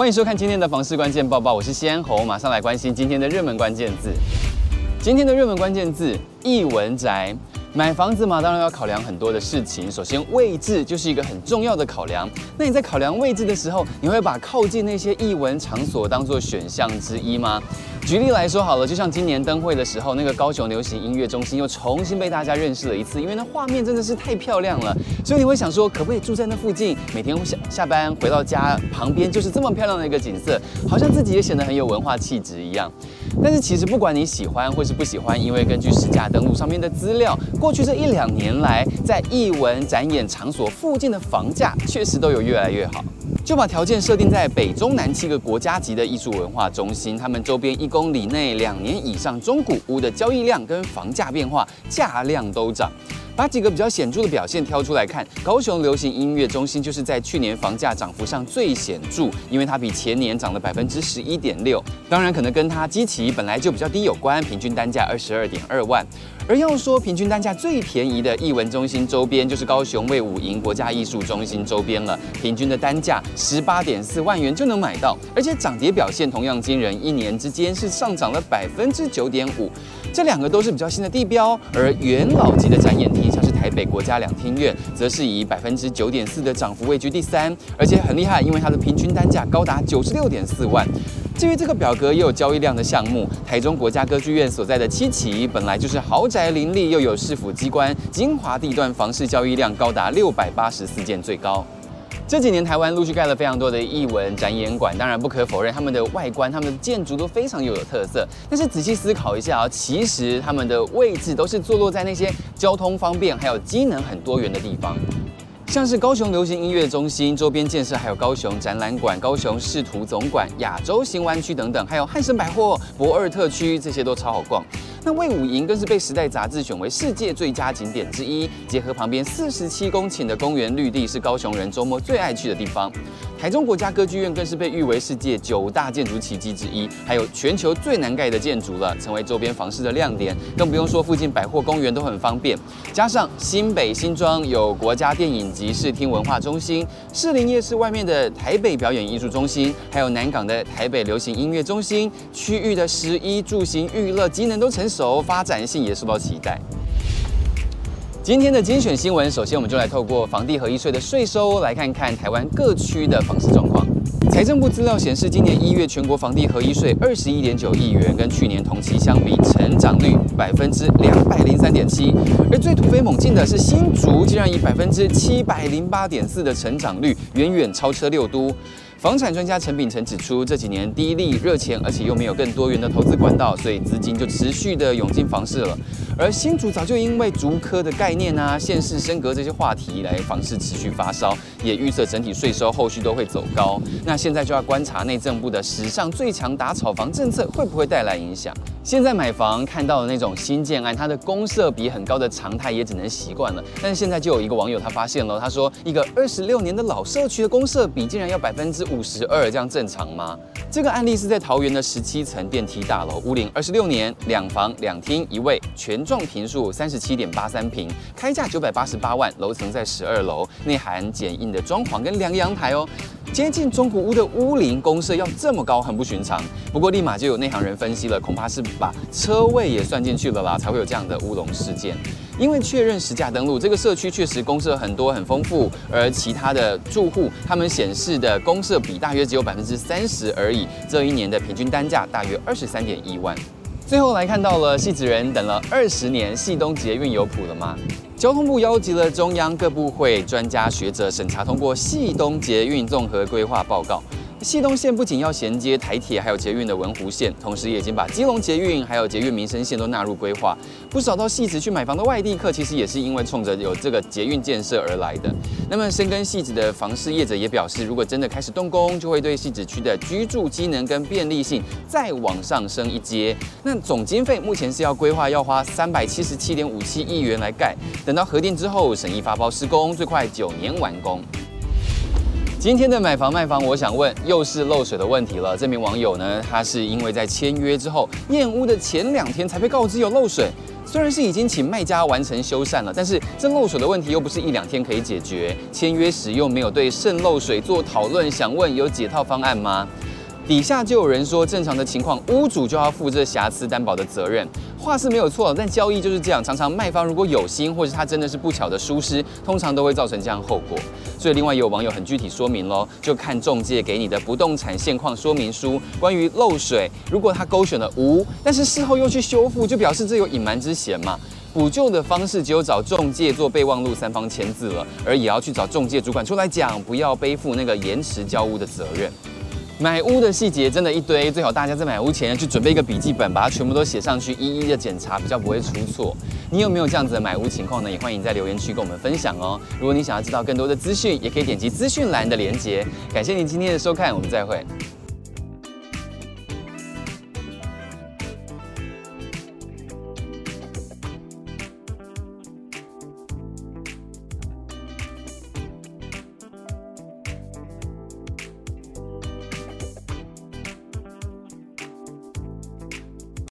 欢迎收看今天的房市关键报报，我是西安侯，马上来关心今天的热门关键字。今天的热门关键字：艺文宅。买房子嘛，当然要考量很多的事情。首先，位置就是一个很重要的考量。那你在考量位置的时候，你会把靠近那些艺文场所当做选项之一吗？举例来说好了，就像今年灯会的时候，那个高雄流行音乐中心又重新被大家认识了一次，因为那画面真的是太漂亮了。所以你会想说，可不可以住在那附近，每天下下班回到家旁边就是这么漂亮的一个景色，好像自己也显得很有文化气质一样。但是其实不管你喜欢或是不喜欢，因为根据实价登录上面的资料，过去这一两年来，在艺文展演场所附近的房价确实都有越来越好。就把条件设定在北中南七个国家级的艺术文化中心，他们周边一公里内两年以上中古屋的交易量跟房价变化，价量都涨。把几个比较显著的表现挑出来看，高雄流行音乐中心就是在去年房价涨幅上最显著，因为它比前年涨了百分之十一点六。当然，可能跟它基期本来就比较低有关，平均单价二十二点二万。而要说平均单价最便宜的艺文中心周边，就是高雄卫武营国家艺术中心周边了，平均的单价十八点四万元就能买到，而且涨跌表现同样惊人，一年之间是上涨了百分之九点五。这两个都是比较新的地标，而元老级的展演厅，台北国家两厅院，则是以百分之九点四的涨幅位居第三，而且很厉害，因为它的平均单价高达九十六点四万。至于这个表格也有交易量的项目，台中国家歌剧院所在的七期本来就是豪宅林立，又有市府机关，精华地段房市交易量高达六百八十四件，最高。这几年台湾陆续盖了非常多的艺文展演馆，当然不可否认他们的外观、他们的建筑都非常有特色。但是仔细思考一下啊，其实他们的位置都是坐落在那些交通方便、还有机能很多元的地方。像是高雄流行音乐中心周边建设，还有高雄展览馆、高雄市图总馆、亚洲新湾区等等，还有汉神百货、博二特区，这些都超好逛。那卫武营更是被《时代》杂志选为世界最佳景点之一，结合旁边四十七公顷的公园绿地，是高雄人周末最爱去的地方。台中国家歌剧院更是被誉为世界九大建筑奇迹之一，还有全球最难盖的建筑了，成为周边房市的亮点。更不用说附近百货公园都很方便，加上新北新庄有国家电影及视听文化中心，士林夜市外面的台北表演艺术中心，还有南港的台北流行音乐中心，区域的食衣住行娱乐机能都成熟，发展性也受到期待。今天的精选新闻，首先我们就来透过房地合一税的税收来看看台湾各区的房市状况。财政部资料显示，今年一月全国房地合一税二十一点九亿元，跟去年同期相比，成长率百分之两百零三点七。而最突飞猛进的是新竹，竟然以百分之七百零八点四的成长率，远远超车六都。房产专家陈秉承指出，这几年低利热钱，而且又没有更多元的投资管道，所以资金就持续的涌进房市了。而新竹早就因为竹科的概念啊、县市升格这些话题来房市持续发烧，也预测整体税收后续都会走高。那现在就要观察内政部的史上最强打炒房政策会不会带来影响。现在买房看到的那种新建案，它的公设比很高的常态也只能习惯了。但是现在就有一个网友他发现了，他说一个二十六年的老社区的公设比竟然要百分之五十二，这样正常吗？这个案例是在桃园的十七层电梯大楼，屋龄二十六年，两房两厅一卫，全幢坪数三十七点八三坪，开价九百八十八万，楼层在十二楼，内含简易的装潢跟两个阳台哦。接近中古屋的屋龄公设要这么高，很不寻常。不过立马就有内行人分析了，恐怕是把车位也算进去了啦，才会有这样的乌龙事件。因为确认实价登录，这个社区确实公设很多很丰富，而其他的住户他们显示的公设比大约只有百分之三十而已。这一年的平均单价大约二十三点一万。最后来看到了戏子人等了二十年，汐东捷运有谱了吗？交通部邀集了中央各部会专家学者审查通过汐东捷运综合规划报告。汐东线不仅要衔接台铁，还有捷运的文湖线，同时也已经把基隆捷运还有捷运民生线都纳入规划。不少到汐止去买房的外地客，其实也是因为冲着有这个捷运建设而来的。那么深耕汐止的房事业者也表示，如果真的开始动工，就会对汐止区的居住机能跟便利性再往上升一阶。那总经费目前是要规划要花三百七十七点五七亿元来盖，等到核定之后，审议发包施工，最快九年完工。今天的买房卖房，我想问，又是漏水的问题了。这名网友呢，他是因为在签约之后验屋的前两天才被告知有漏水。虽然是已经请卖家完成修缮了，但是这漏水的问题又不是一两天可以解决。签约时又没有对渗漏水做讨论，想问有解套方案吗？底下就有人说，正常的情况，屋主就要负这瑕疵担保的责任。话是没有错，但交易就是这样，常常卖方如果有心，或是他真的是不巧的疏失，通常都会造成这样后果。所以另外也有网友很具体说明喽，就看中介给你的不动产现况说明书，关于漏水，如果他勾选了无，但是事后又去修复，就表示这有隐瞒之嫌嘛。补救的方式只有找中介做备忘录，三方签字了，而也要去找中介主管出来讲，不要背负那个延迟交屋的责任。买屋的细节真的一堆，最好大家在买屋前去准备一个笔记本，把它全部都写上去，一一的检查，比较不会出错。你有没有这样子的买屋情况呢？也欢迎在留言区跟我们分享哦。如果你想要知道更多的资讯，也可以点击资讯栏的连接。感谢您今天的收看，我们再会。